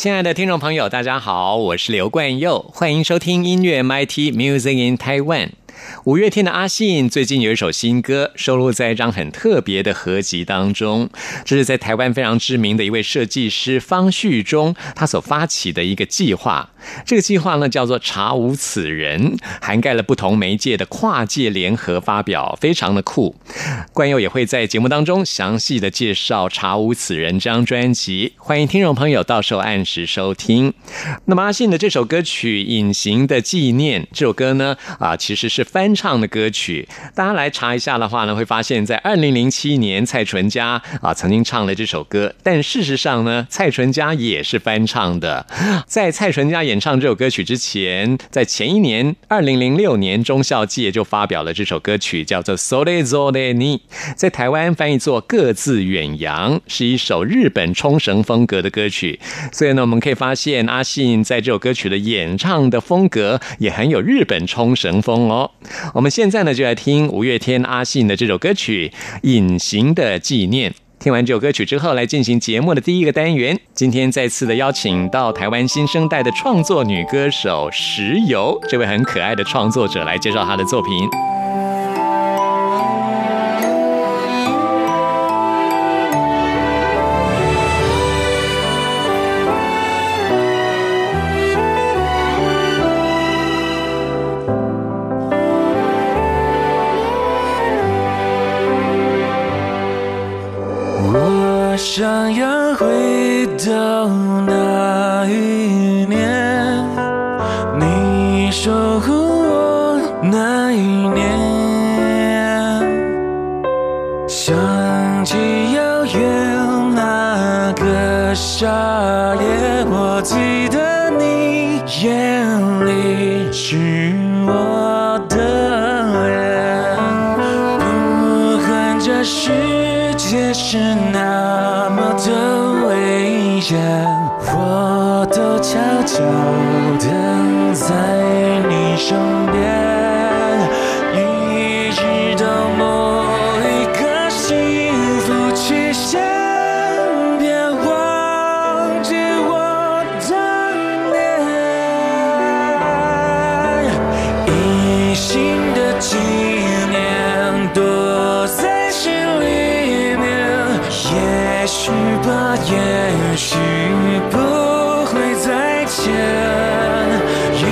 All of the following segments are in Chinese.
亲爱的听众朋友，大家好，我是刘冠佑，欢迎收听音乐 MIT Music in Taiwan。五月天的阿信最近有一首新歌，收录在一张很特别的合集当中。这是在台湾非常知名的一位设计师方旭中，他所发起的一个计划。这个计划呢叫做“查无此人”，涵盖了不同媒介的跨界联合发表，非常的酷。冠佑也会在节目当中详细的介绍“查无此人”这张专辑，欢迎听众朋友到时候按时收听。那么阿信的这首歌曲《隐形的纪念》这首歌呢，啊，其实是翻唱的歌曲。大家来查一下的话呢，会发现，在二零零七年蔡淳佳啊曾经唱了这首歌，但事实上呢，蔡淳佳也是翻唱的。在蔡淳佳演唱这首歌曲之前，在前一年二零零六年，中校界就发表了这首歌曲，叫做《Sole Zole Ni》，在台湾翻译作《各自远扬》，是一首日本冲绳风格的歌曲。所以呢，我们可以发现阿信在这首歌曲的演唱的风格也很有日本冲绳风哦。我们现在呢，就来听五月天阿信的这首歌曲《隐形的纪念》。听完这首歌曲之后，来进行节目的第一个单元。今天再次的邀请到台湾新生代的创作女歌手石油，这位很可爱的创作者来介绍她的作品。世界是那么的危险，我都悄悄等在你身许不会再见。一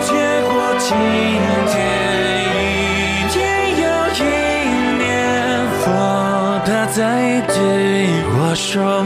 天或今天，一天又一年，我怕再对我说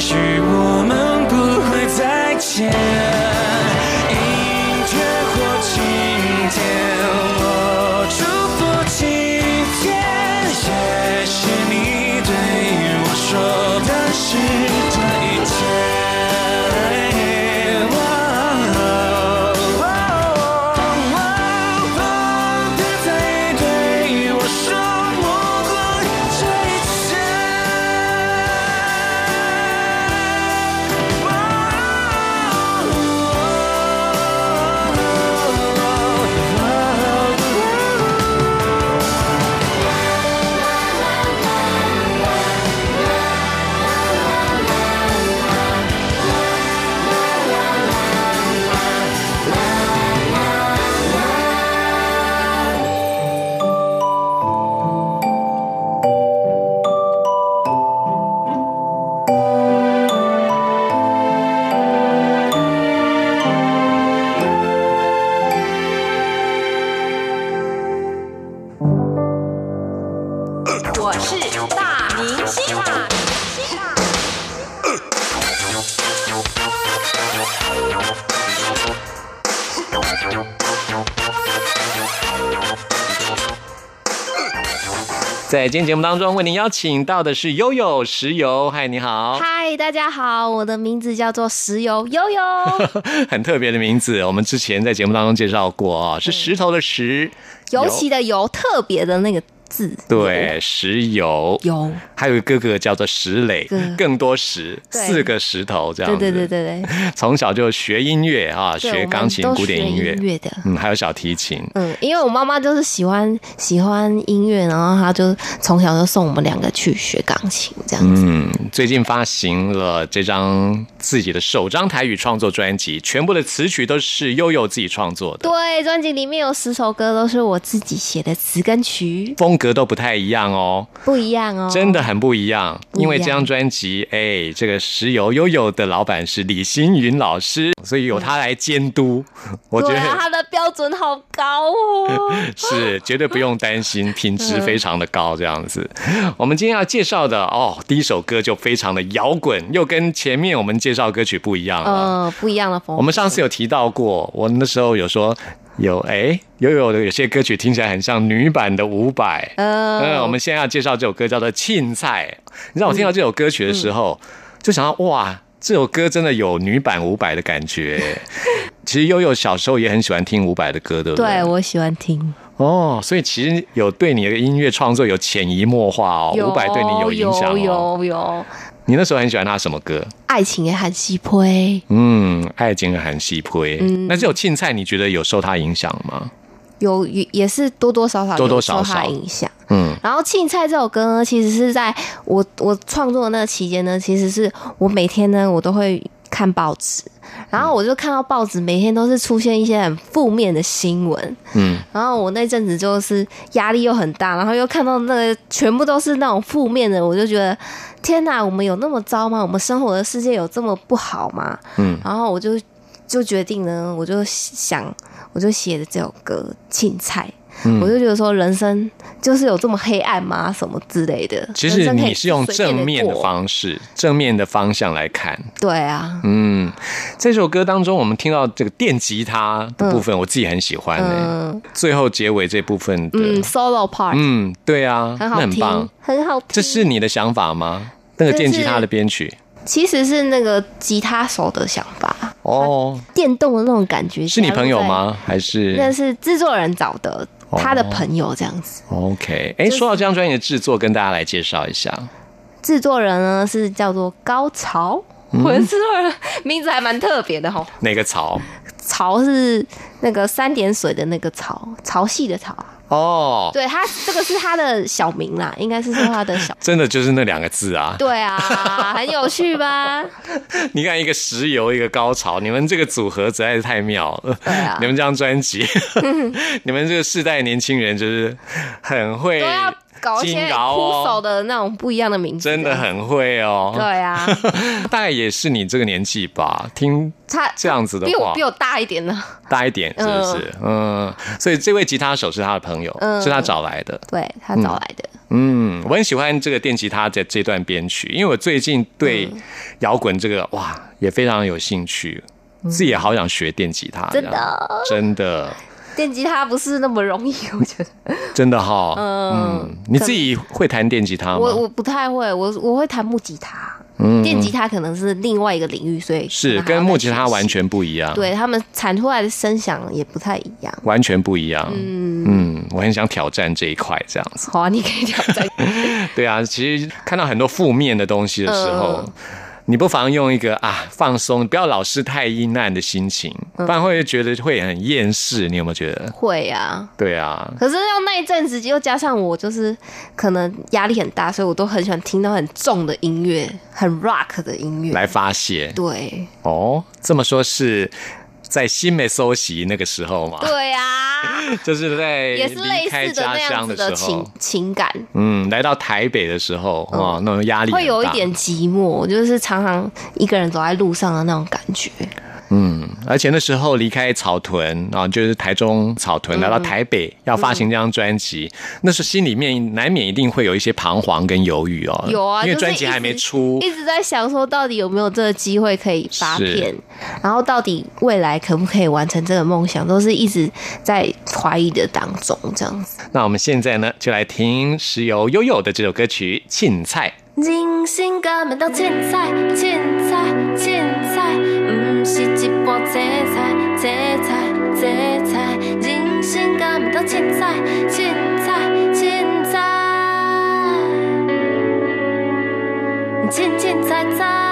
许我们不会再见。在今天节目当中，为您邀请到的是悠悠石油，嗨，你好，嗨，大家好，我的名字叫做石油。悠悠，很特别的名字，我们之前在节目当中介绍过啊，是石头的石，尤其的油，特别的那个字，对，石油，油，还有一个哥哥叫做石磊，更多石，四个石头这样子，对对对对对，从小就学音乐啊，学钢琴、古典音乐。音乐的。嗯，还有小提琴。嗯，因为我妈妈就是喜欢喜欢音乐，然后她就从小就送我们两个去学钢琴，这样子。嗯，最近发行了这张自己的首张台语创作专辑，全部的词曲都是悠悠自己创作的，对，专辑里面有十首歌都是我自己写的词跟曲，风格都不太一样哦，不一样哦，真的很不一样。因为这张专辑，哎，这个石油悠悠的老板是李星云老师，所以由他来监督，我觉得他的标准好高哦。是绝对不用担心，品质非常的高，这样子。我们今天要介绍的哦，第一首歌就非常的摇滚，又跟前面我们介绍歌曲不一样了。呃，不一样的风格。我们上次有提到过，我那时候有说有哎，有有的有些歌曲听起来很像女版的伍佰。呃，嗯，我们现在要介绍这首歌叫做《青菜》。你知道我听到这首歌曲的时候，就想到哇，这首歌真的有女版伍佰的感觉。其实悠悠小时候也很喜欢听伍佰的歌，对不对？对我喜欢听，哦，所以其实有对你的音乐创作有潜移默化哦，伍佰对你有影响哦。有有有，你那时候很喜欢他什么歌？爱情也很稀配，嗯，爱情很细灰。嗯那这首《青菜》，你觉得有受他影响吗？有也也是多多少少多多少少影响。嗯，然后《青菜》这首歌呢，其实是在我我创作的那个期间呢，其实是我每天呢我都会看报纸，然后我就看到报纸每天都是出现一些很负面的新闻，嗯，然后我那阵子就是压力又很大，然后又看到那个全部都是那种负面的，我就觉得天哪，我们有那么糟吗？我们生活的世界有这么不好吗？嗯，然后我就就决定呢，我就想，我就写的这首歌《青菜》。嗯我就觉得说，人生就是有这么黑暗吗？什么之类的？其实你是用正面的方式、正面的方向来看。对啊，嗯，这首歌当中，我们听到这个电吉他的部分，我自己很喜欢呢、嗯最后结尾这部分的，嗯，solo part、嗯，对啊，很好听，很棒。很好听。这是你的想法吗？那个电吉他的编曲其实是那个吉他手的想法，哦，电动的那种感觉。是你朋友？吗？还是那是是制作人找的，哦他的朋友这样子。OK？哎，说到这张专辑的制作，跟大家来介绍一下。制作人呢是叫做高潮，嗯我的制作人名字还蛮特别的哈。哪个潮？潮是那个三点水的那个潮，潮汐的潮。哦，对他这个是他的小名啦，应该是说他的小。真的就是那两个字啊！对啊，很有趣吧？你看，一个石油，一个高潮，你们这个组合实在是太妙了。对啊你们这张专辑，你们这个世代年轻人就是很会都要搞一些枯手的那种不一样的名字，真的很会哦。对啊，大概也是你这个年纪吧，听他这样子的话。比我比，我大一点呢。大一点是不是？嗯，所以这位吉他手是他的朋友，嗯。是他找来的。对他找来的，嗯，我很喜欢这个电吉他的这段编曲，因为我最近对嗯。摇滚这个哇也非常有兴趣，自己也好想学电吉他，真的？真的电吉他不是那么容易，我觉得。真的哈。嗯嗯，你自己会弹电吉他吗？我我不太会，我我会弹木吉他，嗯电吉他可能是另外一个领域，所以是跟木吉他完全不一样，，对他们产出来的声响也不太一样。完全不一样。嗯嗯我很想挑战这一块，这样子。好啊，你可以挑战。对啊，其实看到很多负面的东西的时候，嗯你不妨用一个啊放松，不要老是太阴暗的心情，嗯不然会觉得会很厌世。你有没有觉得？会啊，对啊，可是要那一阵子，又加上我就是可能压力很大，所以我都很喜欢听到很重的音乐，很 rock 的音乐。来发泄对哦。这么说是在新美搜习那个时候嘛，对啊，就是在也是类似的那样家乡子的情时候，情感，嗯，来到台北的时候，哇，那种压力会有一点寂寞，就是常常一个人走在路上的那种感觉。嗯，而且那时候离开草屯啊，就是台中草屯，来到台北要发行这张专辑，那时候心里面难免一定会有一些彷徨跟犹豫哦。有啊，因为专辑还没出，一直在想说到底有没有这个机会可以发片，然后到底未来可不可以完成这个梦想，都是一直在怀疑的当中，这样子。那我们现在呢，就来听石油悠悠的这首歌曲《青菜》。人生敢免当凊彩，凊彩，凊彩，毋是一盘青菜，青菜，青菜。人生敢免当凊彩，凊彩，凊彩，凊凊彩彩。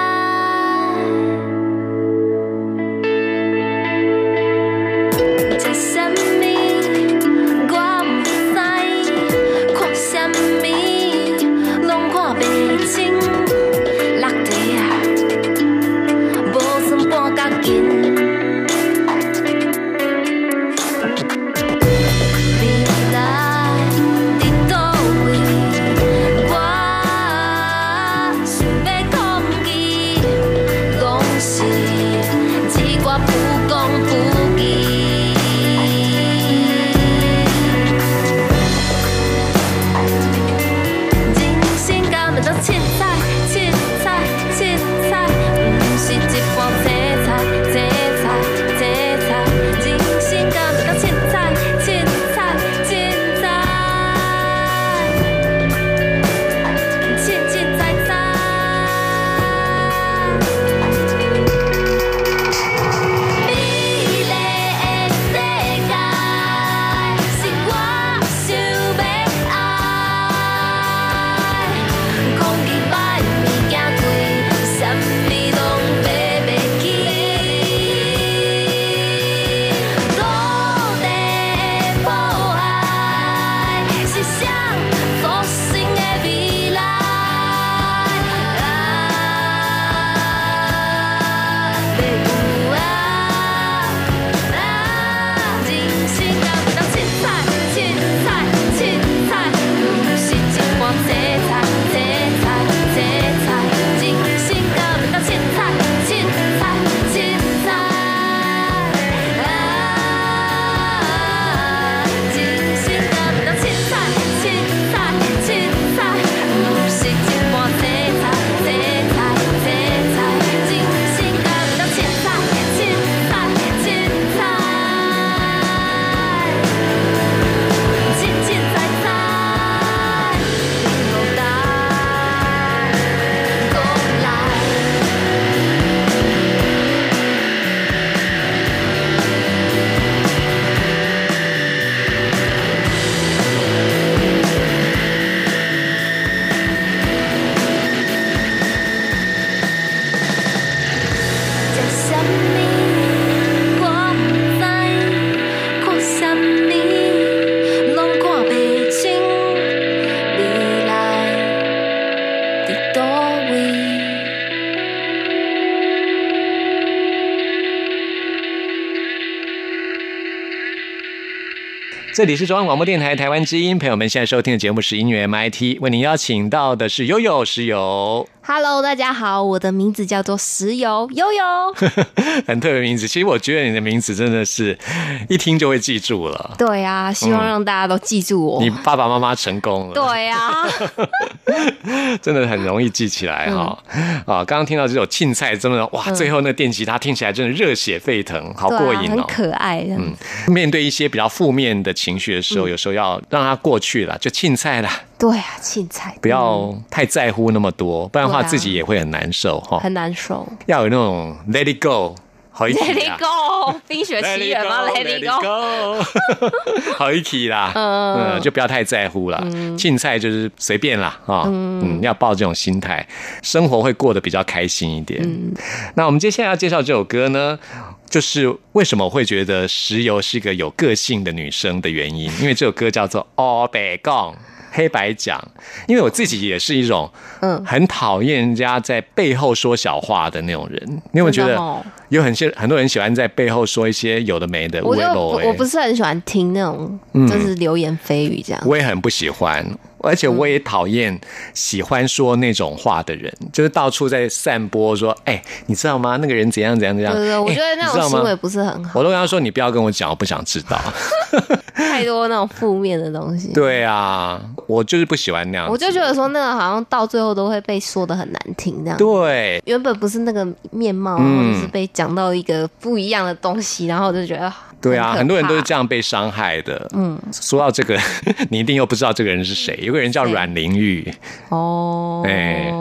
这里是中央广播电台台湾之音，朋友们现在收听的节目是音乐 MIT，为您邀请到的是悠悠石油，Hello，大家好，我的名字叫做石油悠悠。很特别的名字。其实我觉得你的名字真的是一听就会记住了，对啊，希望让大家都记住我。你爸爸妈妈成功了，对啊，真的很容易记起来哈。啊，刚刚听到这首青菜，真的哇，最后那个电吉他听起来真的热血沸腾，好过瘾哦。可爱。嗯，面对一些比较负面的情绪的时候，有时候要让它过去了，就青菜啦，对啊，青菜不要太在乎那么多，不然的话自己也会很难受哈。很难受。要有那种 let it go，好一起 Let it go，冰雪 Let 奇缘吗 go，？Let it go。好一起啦，嗯，就不要太在乎啦。青菜就是随便啦，啊，嗯，要抱这种心态，生活会过得比较开心一点。那我们接下来要介绍这首歌呢，就是为什么我会觉得石油是一个有个性的女生的原因，因为这首歌叫做《哦北杠》。黑白讲，因为我自己也是一种，嗯很讨厌人家在背后说小话的那种人。你有没有觉得哦有很些很多人喜欢在背后说一些有的没的？我我不是很喜欢听那种嗯就是流言蜚语这样。我也很不喜欢，而且我也讨厌喜欢说那种话的人，就是到处在散播说，哎、你知道吗？那个人怎样怎样怎样。对我觉得哎那种行为不是很好，我都跟他说，你不要跟我讲，我不想知道。太多那种负面的东西。对啊，我就是不喜欢那样。我就觉得说那个好像到最后都会被说的很难听，这样。对，原本不是那个面貌，嗯或者是被讲到一个不一样的东西，然后我就觉得对啊，很多人都是这样。被伤害的。嗯，说到这个，你一定又不知道这个人是谁。有个人叫阮玲玉，哦，哎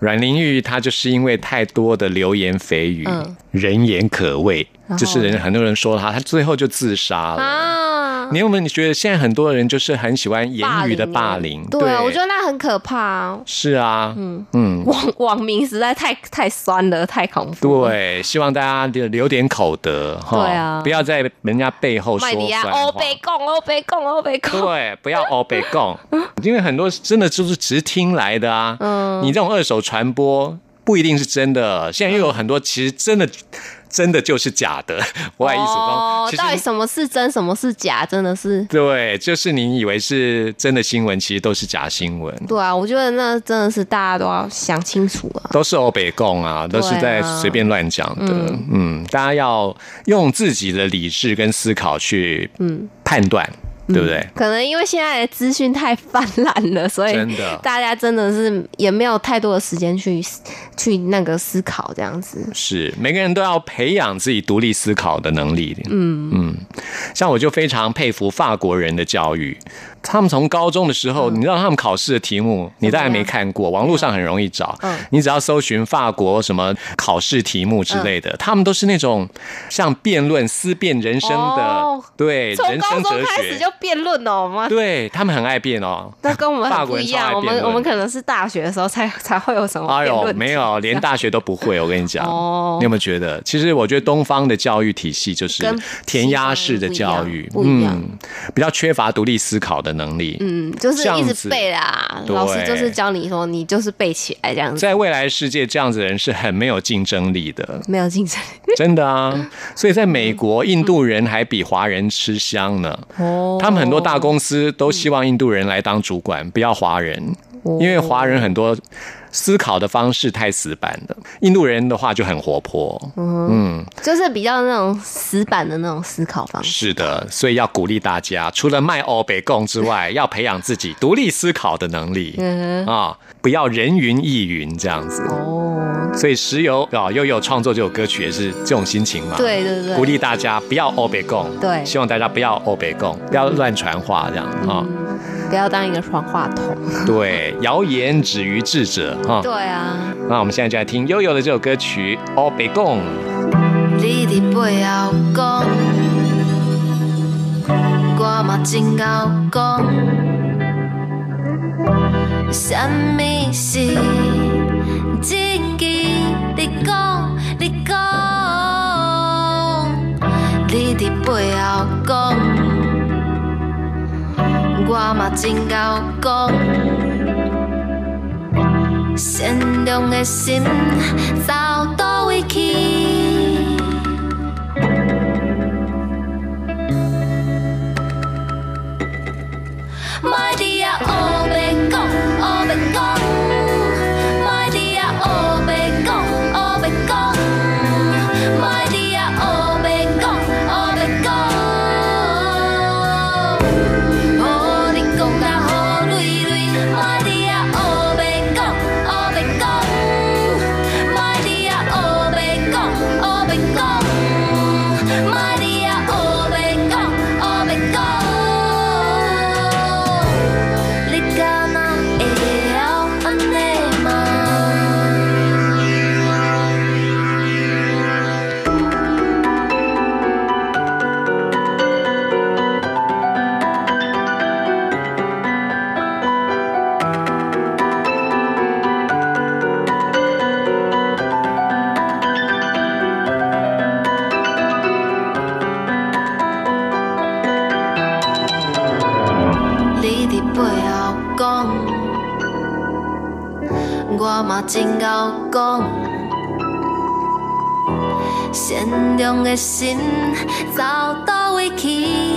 阮玲玉她就是因为太多的流言蜚语，嗯人言可畏，就是人很多人说她，她最后就自杀了。啊，你有没有？你觉得现在很多人就是很喜欢言语的霸霸凌？对啊，我觉得那很可怕啊。是啊，嗯嗯，网网民实在太太酸了，太恐怖了。对，希望大家留留点口德哈，对啊不要在人家背后说麦迪亚，酸话。欧北共，欧北共，欧北共。对，不要欧北共，因为很多真的就是只是听来的啊。嗯你这种二手传播不一定是真的，现在又有很多其实真的真的就是假的。我爱艺术哦。到底什么是真，什么是假？真的是。对，就是你以为是真的新闻，其实都是假新闻，对啊，我觉得那真的是大家都要想清楚啊。都是欧北共啊，都是在随便乱讲的。嗯大家要用自己的理智跟思考去嗯判断，对不对？可能因为现在的资讯太泛滥了，所以真的大家真的是也没有太多的时间去去那个思考这样子。是每个人都要培养自己独立思考的能力。嗯嗯，像我就非常佩服法国人的教育。他们从高中的时候，你知道他们考试的题目，你当然没看过，网络上很容易找。嗯你只要搜寻法国什么考试题目之类的，他们都是那种像辩论、思辨人生的，哦对人生哲学。就辩论了吗？对他们很爱辩哦，那跟我们不一样，我们我们可能是大学的时候才才会有什么哎呦，辩论题。没有，连大学都不会。我跟你讲，哦你有没有觉得？其实我觉得东方的教育体系就是填鸭式的教育，嗯，比较缺乏独立思考的能力。嗯，就是一直背啦，老师就是教你说你就是背起来这样子，在未来世界，这样子的人是很没有竞争力的，没有竞争力。真的啊！所以在美国，印度人还比华人吃香呢。哦他们很多大公司都希望印度人来当主管，不要华人，哦。因为华人很多思考的方式太死板了，印度人的话就很活泼。嗯，就是比较那种死板的那种思考方式。是的，所以要鼓励大家，除了卖欧北共之外，要培养自己独立思考的能力。嗯啊，不要人云亦云这样子。哦，所以石油啊，悠悠创作这首歌曲也是这种心情嘛。对对对，鼓励大家不要欧北共，对希望大家不要欧北共，不要乱传话这样啊。不要当一个传话筒。对，谣言止于智者哈。对啊，那我们现在就来听悠悠的这首歌曲《欧北共》。你伫背后讲，我嘛真够讲，什么事自己你讲，你讲，你伫背后讲，我嘛真够讲。善良的心走倒位去？真够讲。善良的心走倒位去？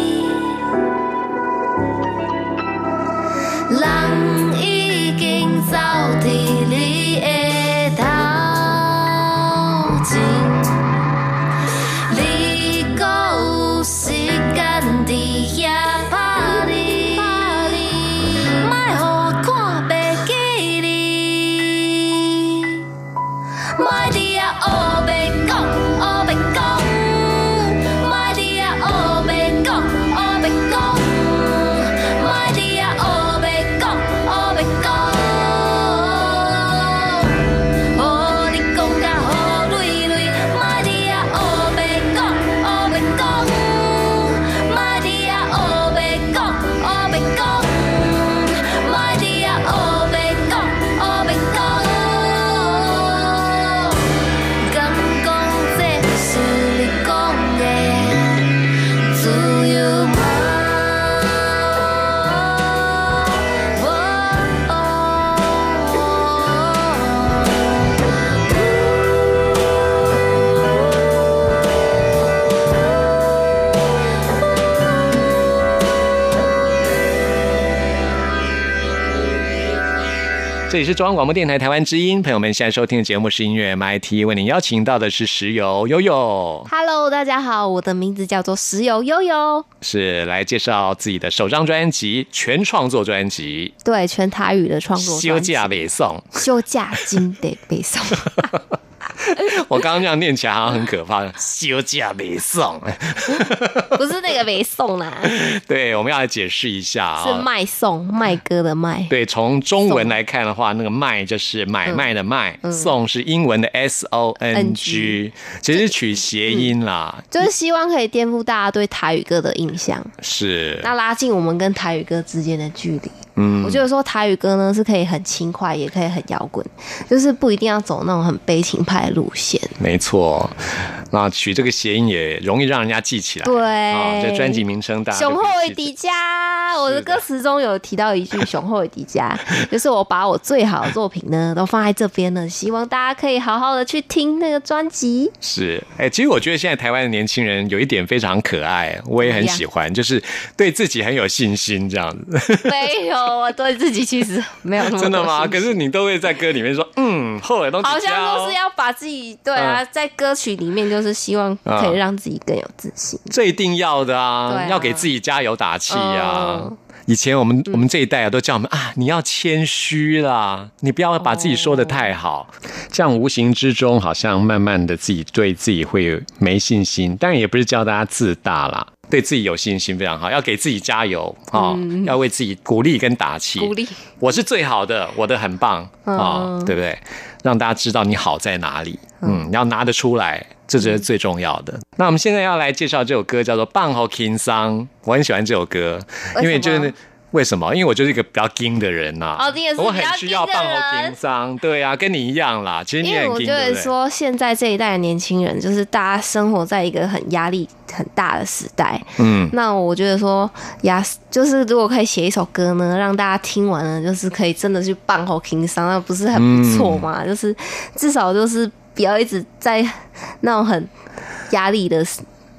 里是中央广播电台台湾之音，朋友们现在收听的节目是音乐 MIT，为您邀请到的是石油悠悠，Hello，大家好，我的名字叫做石油悠悠，是来介绍自己的首张专辑，全创作专辑。对，全台语的创《作专辑。休假北送》。休假金得背诵，我刚刚这样念起来好像很可怕，休假没送。不是那个没送啦，对，我们要来解释一下啊、是卖送卖歌的卖。对，从中文来看的话，那个卖就是买卖的卖，送是英文的 S O N G，其实是取谐音啦。就是希望可以颠覆大家对台语歌的印象，是，那拉近我们跟台语歌之间的距离。嗯我觉得说台语歌呢是可以很轻快，也可以很摇滚，就是不一定要走那种很悲情派的路线。没错。那取这个谐音也容易让人家记起来。对啊，这专辑名称大家雄厚为可以记迪迦，我的歌词中有提到一句“雄厚为迪迦”，就是我把我最好的作品呢都放在这边了，希望大家可以好好的去听那个专辑。是，哎、其实我觉得现在台湾的年轻人有一点非常可爱，我也很喜欢，就是对自己很有信心这样子。没有，我对自己其实没有那么 真的吗？可是你都会在歌里面说，嗯，后来都好像都是要把自己对啊，嗯。在歌曲里面就是希望可以让自己更有自信。这一定要的啊，要给自己加油打气呀、嗯。以前我们我们这一代啊，都叫我们啊，你要谦虚啦，你不要把自己说的太好，这样无形之中好像慢慢的自己对自己会有没信心。当然也不是叫大家自大啦，对自己有信心非常好，要给自己加油啊、要为自己鼓励跟打气。嗯鼓励，我是最好的，我的很棒啊、嗯对不对？让大家知道你好在哪里，嗯，你要拿得出来，这才是最重要的。那我们现在要来介绍这首歌，叫做《棒后 King 桑》，我很喜欢这首歌，因为就是为什么？因为我就是一个比较精的人呐、哦你也是我很需要棒后人 King 桑，对啊，跟你一样啦。其实你很，因为我觉？得说，现在这一代的年轻人，就是大家生活在一个很压力很大的时代。嗯，那我觉得说，压就是如果可以写一首歌呢，让大家听完了，就是可以真的去棒后听伤，那不是很不错嗯吗？就是至少就是不要一直在那种很压力的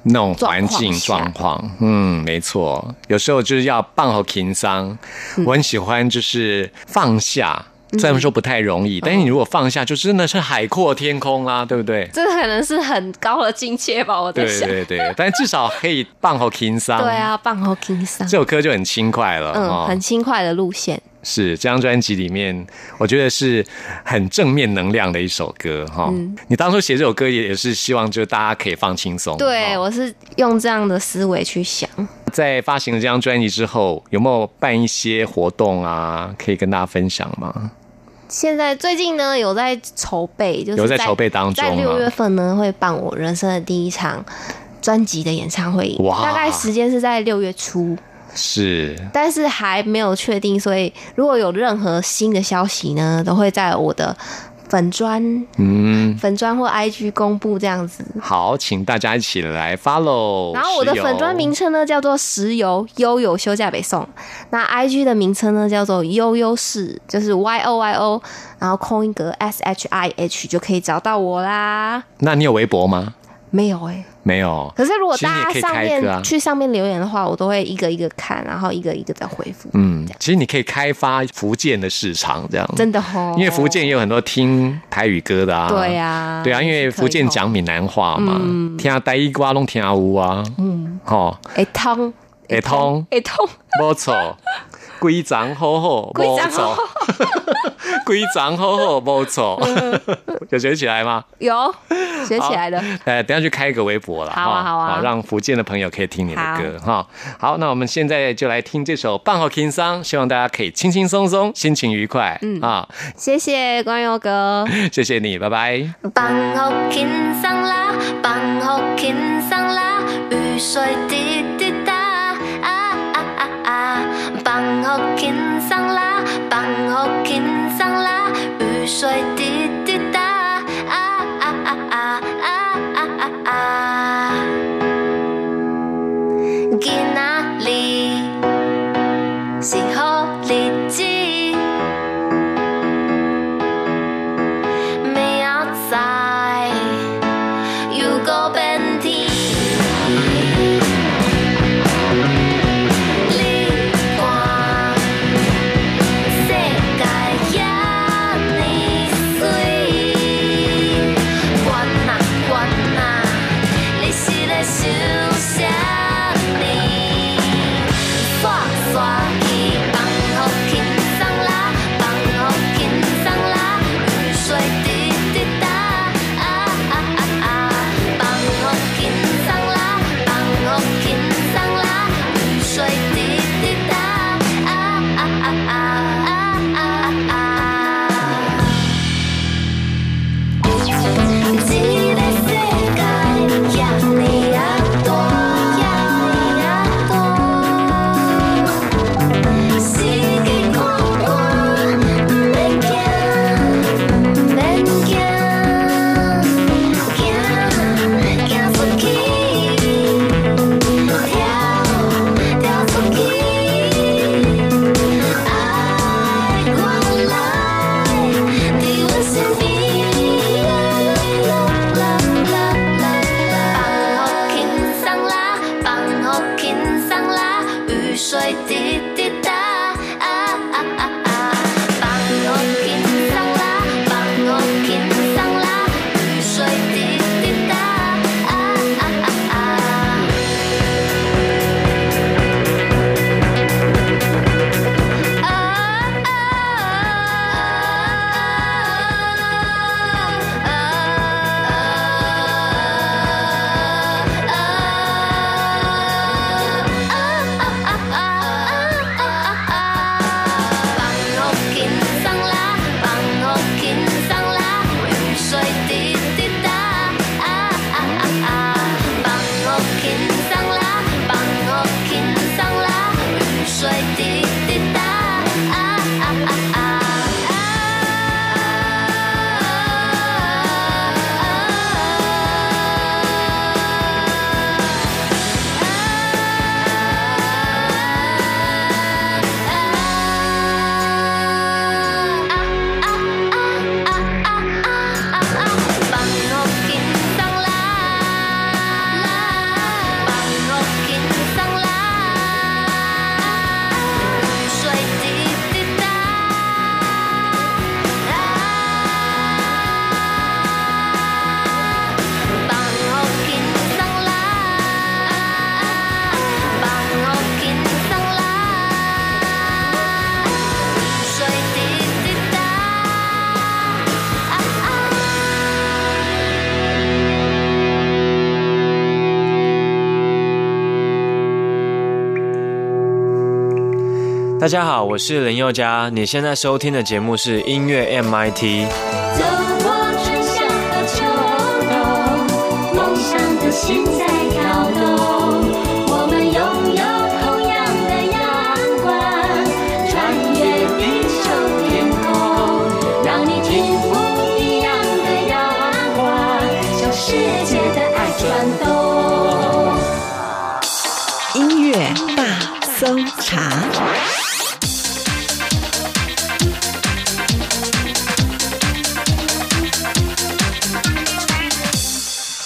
那种环境状状况，嗯，没错，有时候就是要放好情商。嗯我很喜欢就是放下，虽然说不太容嗯易，但是你如果放下，就真的是海阔天空啦，对不对？这可能是很高的境界吧，我在对想。对对，但至少可以棒后情商。对，啊，棒后听伤这，首歌就很轻快了，嗯，哦很轻快的路线。是这张专辑里面，我觉得是很正面能量的一首歌哈。嗯你当初写这首歌也也是希望就大家可以放轻松。对，哦我是用这样的思维去想。在发行了这张专辑之后，有没有办一些活动啊？可以跟大家分享吗？现在最近呢，有在筹备，就是有在筹备当中啊在六月份呢，会办我人生的第一场专辑的演唱会，哇大概时间是在六月初，是但是还没有确定，所以如果有任何新的消息呢，都会在我的粉砖、嗯，粉砖或 IG 公布这样子。好，请大家一起来 follow。然后我的粉砖名称呢叫做石油悠悠休假北宋，那 IG 的名称呢叫做悠悠市，就是 Y O Y O，然后空一格 S H I H 就可以找到我啦。那你有微博吗？没有哎、没有。可是如果大家上面去上面留言的话，我都会一个一个看，然后一个一个再回复。嗯，其实你可以开发福建的市场，这样。真的哦，因为福建也有很多听台语歌的啊。对啊对啊，因为福建讲闽南话嘛，听啊台语歌拢听有啊。嗯，吼，会通会通。会通，没错，规章好好，规章无错，规章好好，不错，有学起来吗？有学起来的。呃，等下去开一个微博了，好啊好啊让福建的朋友可以听你的歌哈。好，那我们现在就来听这首《棒好轻桑》，希望大家可以轻轻松松，心情愉快。嗯啊，谢谢关佑哥。谢谢你，拜拜。放好轻松啦，放好轻松啦，雨水滴滴答，啊啊啊啊！放好轻松啦，放好轻松啦，雨水滴滴答，啊啊啊啊啊啊啊啊！大家好，我是林宥嘉，你现在收听的节目是音乐 MIT。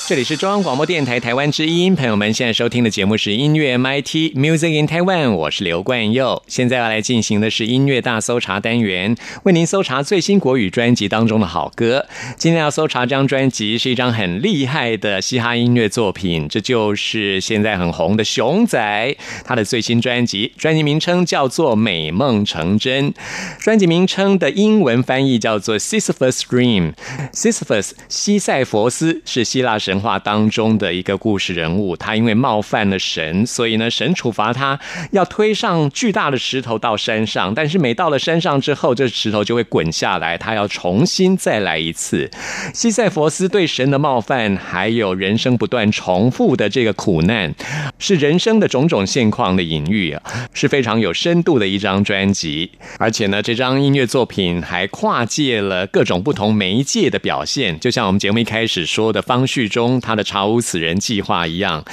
这里是中央广播电台台湾之音，朋友们现在收听的节目是音乐 MIT Music in Taiwan，我是刘冠佑。现在要来进行的是音乐大搜查单元，为您搜查最新国语专辑当中的好歌。今天要搜查这张专辑是一张很厉害的嘻哈音乐作品，这就是现在很红的熊仔，他的最新专辑，专辑名称叫做《美梦成真》，专辑名称的英文翻译叫做 Sisyphus Dream。Sisyphus 西塞佛斯是希腊神话当中的一个故事人物，他因为冒犯了神，所以呢，神处罚他要推上巨大的石头到山上，但是每到了山上之后，这石头就会滚下来，他要重新再来一次。西塞佛斯对神的冒犯，还有人生不断重复的这个苦难，是人生的种种现况的隐喻啊，是非常有深度的一张专辑。而且呢，这张音乐作品还跨界了各种不同媒介的表现，就像我们节目一开始说的方旭中他的“查无此人”计划一样。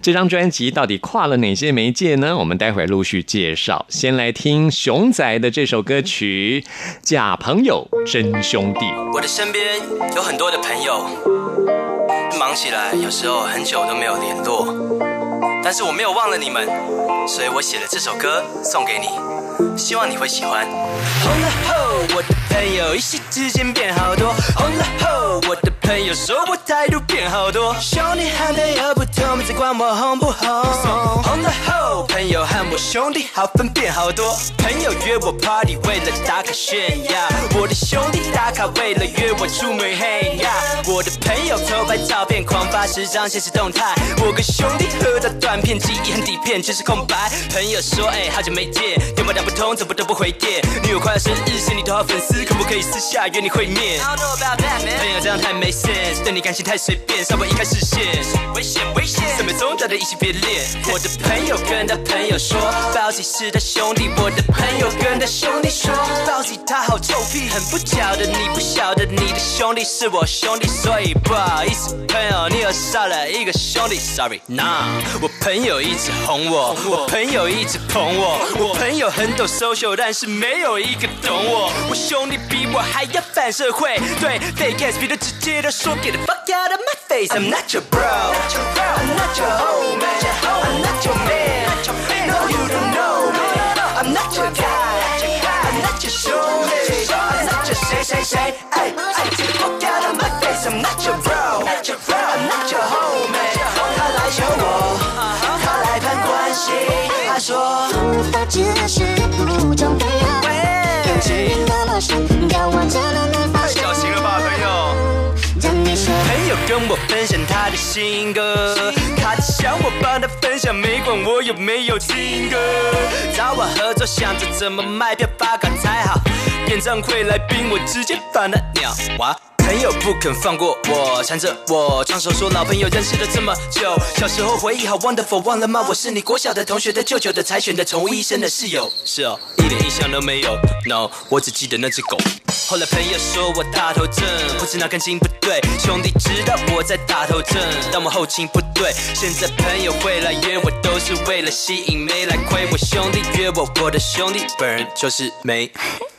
这张专辑到底跨了哪些媒介呢？我们待会儿陆续介绍。先来听熊仔的这首歌曲《假朋友真兄弟》。我的身边有很多的朋友，忙起来有时候很久都没有联络，但是我没有忘了你们，所以我写了这首歌送给你，希望你会喜欢。朋友一夕之间变好多。红了后，我的朋友说我态度变好多。兄弟和朋友不同，没在管我红不红。红了后，朋友和我兄弟好分变好多。朋友约我 party，为了打卡炫耀。我的兄弟打卡，为了约我出门 hang out。我的朋友偷拍照片，狂发十张现实动态。我跟兄弟喝到断片，记忆和底片全是空白。朋友说，哎，好久没见，电话打不通，怎么都不回电。女友快要生日，是你多少粉丝，可不可以私下约你会面？朋友这样太没 sense，对你感情太随便，稍微移开视线，危险危险，三秒钟大家一起别恋。我的朋友跟他朋友说，包子是他兄弟。我的朋友跟他兄弟说，包子他好臭屁，很不巧的你不晓得你的兄弟是我兄弟，所以不好意思，朋友你又少了一个兄弟，sorry。那我朋友一直哄我，我朋友一直捧我，我朋友很懂 social，但是没有一个懂我。我兄弟比我还要反社会，对 fake ass 比的直接的说，get the fuck out of my face，I'm not your bro，I'm not your homie，I'm not your man，no you don't know me，I'm not your guy，I'm not your 兄弟，I'm not your 谁谁谁，哎哎，get the fuck out of my face，I'm not your bro，I'm 跟我分享他的新歌，他只想我帮他分享，没管我有没有听歌。找我合作，想着怎么卖票发卡才好。演唱会来宾我直接把他鸟哇！朋友不肯放过我，缠着我，双手说老朋友认识了这么久，小时候回忆好 wonderful，忘了吗？我是你国小的同学的舅舅的才选的宠物医生的室友。是哦，一点印象都没有。No，我只记得那只狗。后来朋友说我大头症，不知哪根筋不对，兄弟知道我在大头症，但我后勤不对。现在朋友会来约我，都是为了吸引妹来亏我兄弟约我，我的兄弟本人就是妹。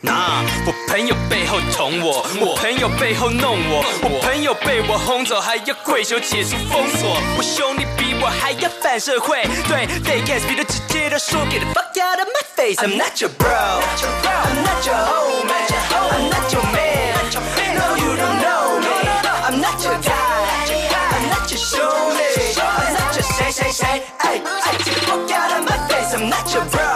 那我朋友背后捅我，我朋友背后弄我，我朋友被我轰走，还要跪求解除封锁。我兄弟比我还要反社会，对 fake ass 比的直接的说，get the fuck out of my face，I'm not your bro，I'm not your homie，I'm not your man，no you don't know me，I'm not your guy，I'm not your 兄弟，I'm not your 谁谁谁，哎哎，get the fuck out of my face，I'm not your bro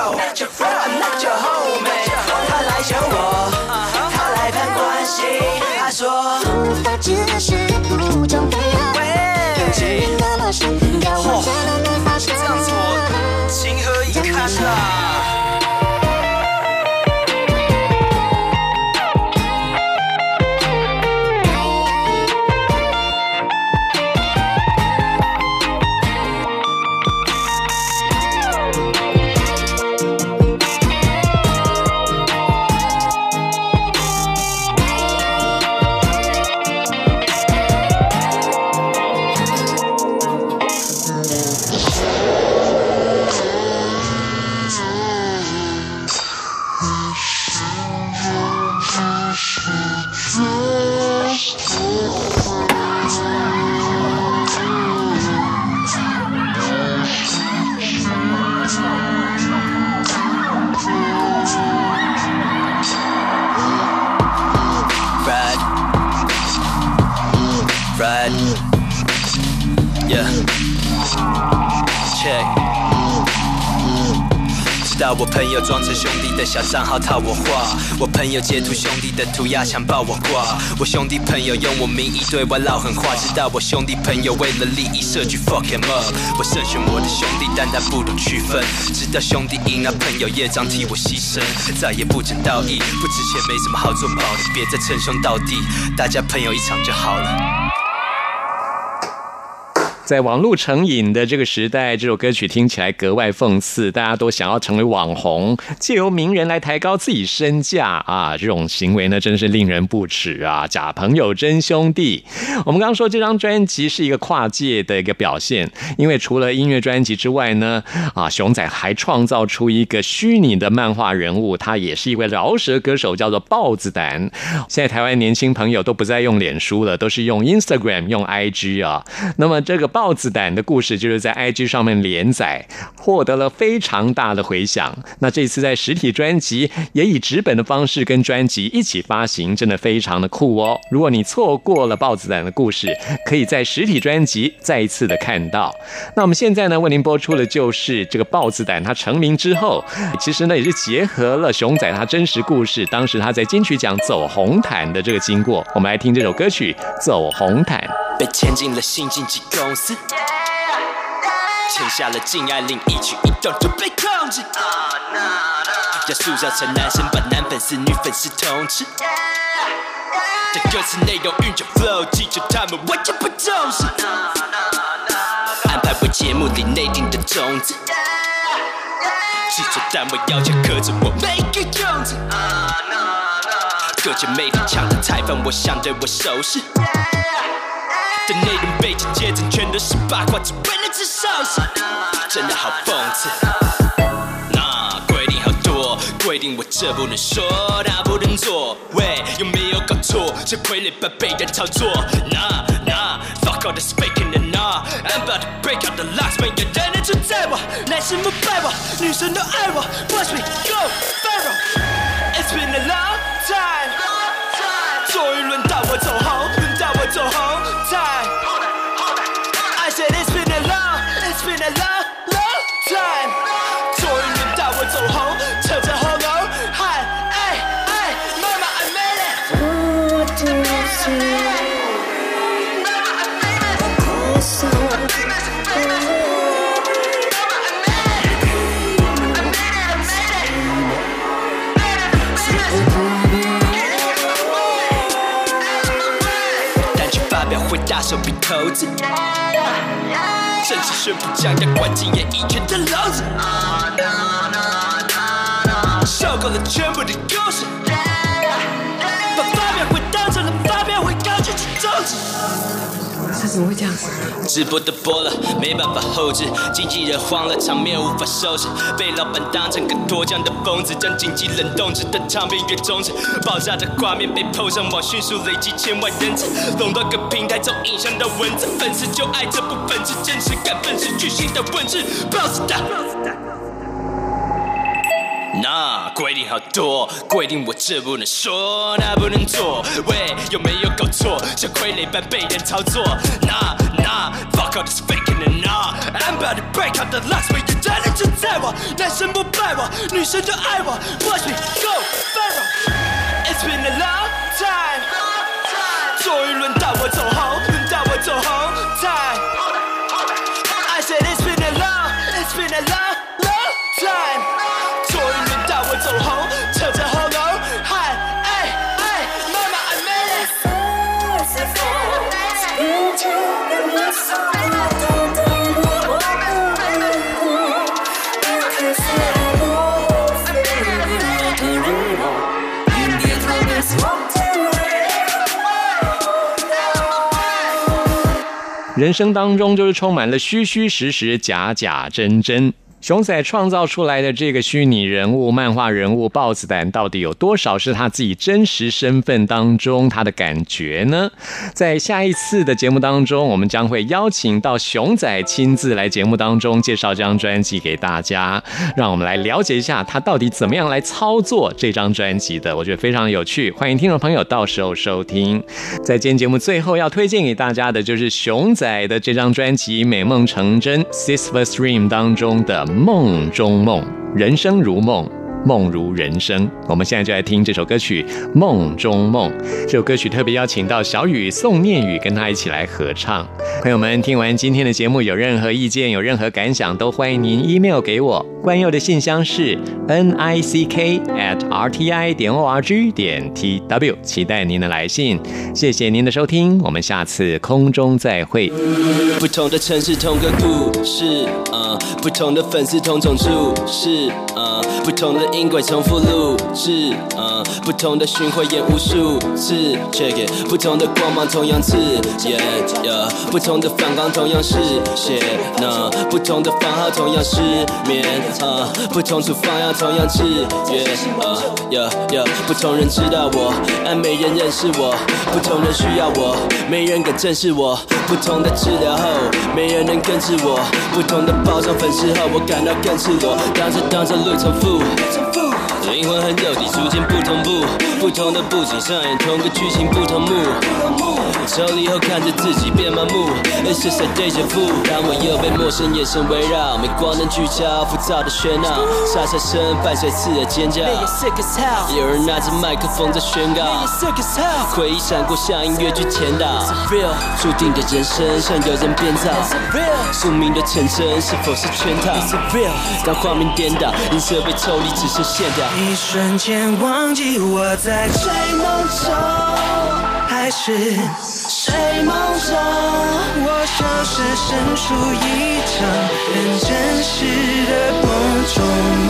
我朋友装成兄弟的小账号套我话，我朋友截图兄弟的涂鸦墙爆我挂，我兄弟朋友用我名义对外唠狠话，直到我兄弟朋友为了利益设局 fuck him up，我慎选我的兄弟，但他不懂区分，直到兄弟赢了，朋友业障替我牺牲，再也不讲道义，不值钱没什么好做保的，别再称兄道弟，大家朋友一场就好了。在网络成瘾的这个时代，这首歌曲听起来格外讽刺，大家都想要成为网红，借由名人来抬高自己身价啊！这种行为呢，真是令人不齿啊！假朋友真兄弟。我们刚刚说这张专辑是一个跨界的一个表现，因为除了音乐专辑之外呢，啊，熊仔还创造出一个虚拟的漫画人物，他也是一位饶舌歌手，叫做豹子胆。现在台湾年轻朋友都不再用脸书了，都是用 Instagram、用 IG 啊。那么这个豹子胆的故事就是在 IG 上面连载，获得了非常大的回响。那这次在实体专辑也以纸本的方式跟专辑一起发行，真的非常的酷哦。如果你错过了豹子胆的故事，可以在实体专辑再一次的看到。那我们现在呢为您播出的就是这个豹子胆，他成名之后，其实呢也是结合了熊仔他真实故事，当时他在金曲奖走红毯的这个经过。我们来听这首歌曲《走红毯》。被牵进了新经纪公司，签下了禁爱令，一举一动都被控制。要塑造成男生把男粉丝、女粉丝通吃。但歌词内容运转 flow，记住他们完全不重视。安排为节目里内定的种子，制作单位要求克制我每个用字。各界媒体抢着采访我，想对我手势。的内容背景接着全都是八卦，只为了吃寿司，真的好讽刺。那规定好多，规定我这不能说，那不能做。喂，有没有搞错？这傀儡般被人操作。那那 fuck all this faking and nah I'm about to break out the locks，没人能主宰我，男生不拜我，女生都爱我。Watch me go viral，It's been a long time，大手笔投资，正式宣布将要关进演艺圈的牢子，受够了全部的故事，他怎么会这样？直播都播了，没办法后置，经纪人慌了，场面无法收拾，被老板当成个脱缰的疯子，将经济冷冻着的唱片给终止，爆炸的画面被 PO 上网，迅速累积千万人次，垄断各平台，从影像到文字，粉丝就爱这部分是真实感，愤是巨星的文字，爆子弹。那规定好多，规定我这不能说，那不能做。喂，有没有搞错？像傀儡般被人操作。那那 fuck all this faking and nah I'm about to break out the locks，没有人能主宰我，男生不拜我，女生就爱我。Watch me go viral，It's been a long time，终于 人生当中就是充满了虚虚实实、假假真真。熊仔创造出来的这个虚拟人物、漫画人物豹子胆，到底有多少是他自己真实身份当中他的感觉呢？在下一次的节目当中，我们将会邀请到熊仔亲自来节目当中介绍这张专辑给大家，让我们来了解一下他到底怎么样来操作这张专辑的。我觉得非常有趣，欢迎听众朋友到时候收听。在今天节目最后要推荐给大家的就是熊仔的这张专辑《美梦成真 （Sisters Dream）》当中的。梦中梦》，人生如梦。梦如人生，我们现在就来听这首歌曲《梦中梦》。这首歌曲特别邀请到小雨、宋念宇跟他一起来合唱。朋友们，听完今天的节目，有任何意见、有任何感想，都欢迎您 email 给我。关佑的信箱是 n i c k at r t i 点 o r g 点 t w，期待您的来信。谢谢您的收听，我们下次空中再会。不同的城市，同个故事，呃，不同的粉丝，同种注视，呃，不同的音轨，重复录制，呃，不同的巡回演无数次，check it，不同的光芒，同样刺眼，yeah，不同的反光，同样嗜血，那不同的番号，同样失眠，呃，不同处方药，同样制约，呃，yeah yeah，不同人知道我，但没人认识我，不同人需要我，没人敢正视我，不同的治疗后，没人能根治我，不同的包装粉饰后，我感到更赤裸，当着当着路重复。灵魂和肉体逐渐不同步，不同的布景上演同个剧情不同幕。抽离后看着自己变麻木，It's just a deja vu。当我又被陌生眼神围绕，没光能聚焦，浮躁的喧闹，沙沙声伴随刺耳尖叫。有人拿着麦克风在宣告，回忆闪过像音乐剧前导，注定的人生像有人编造，宿命的成真是否是圈套？当画面颠倒，音色被抽离，只剩线条。一瞬间忘记我在追梦中，还是睡梦中，我像是身处一场很真实的梦中梦。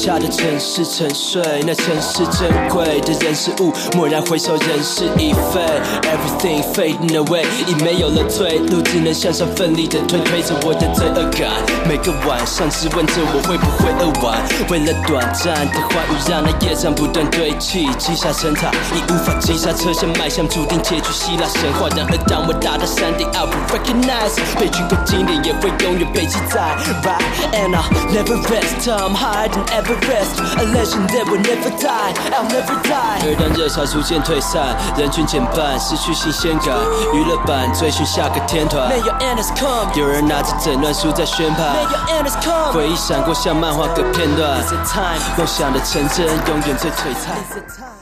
下的城市沉睡，那城市珍贵的人事物，蓦然回首，人事已非，everything fading away，已没有了退路，只能向上奋力的推，推着我的罪恶感。每个晚上质问着我会不会饿完，为了短暂的欢愉，让那业障不断堆砌，积下成塔，已无法击杀车，厢迈向注定结局希腊神话。然而当我达到山顶，I will recognize，悲剧跟经典也会永远被记载，right and I never rest till I'm higher Everest, a legend that will never die, I'll never die。而当热潮逐渐退散，人群减半，失去新鲜感，娱乐版追寻下个天团。May your end has come，有人拿着诊断书在宣判。May your end has come，回忆闪过像漫画个片段。梦想的成真，永远最璀璨。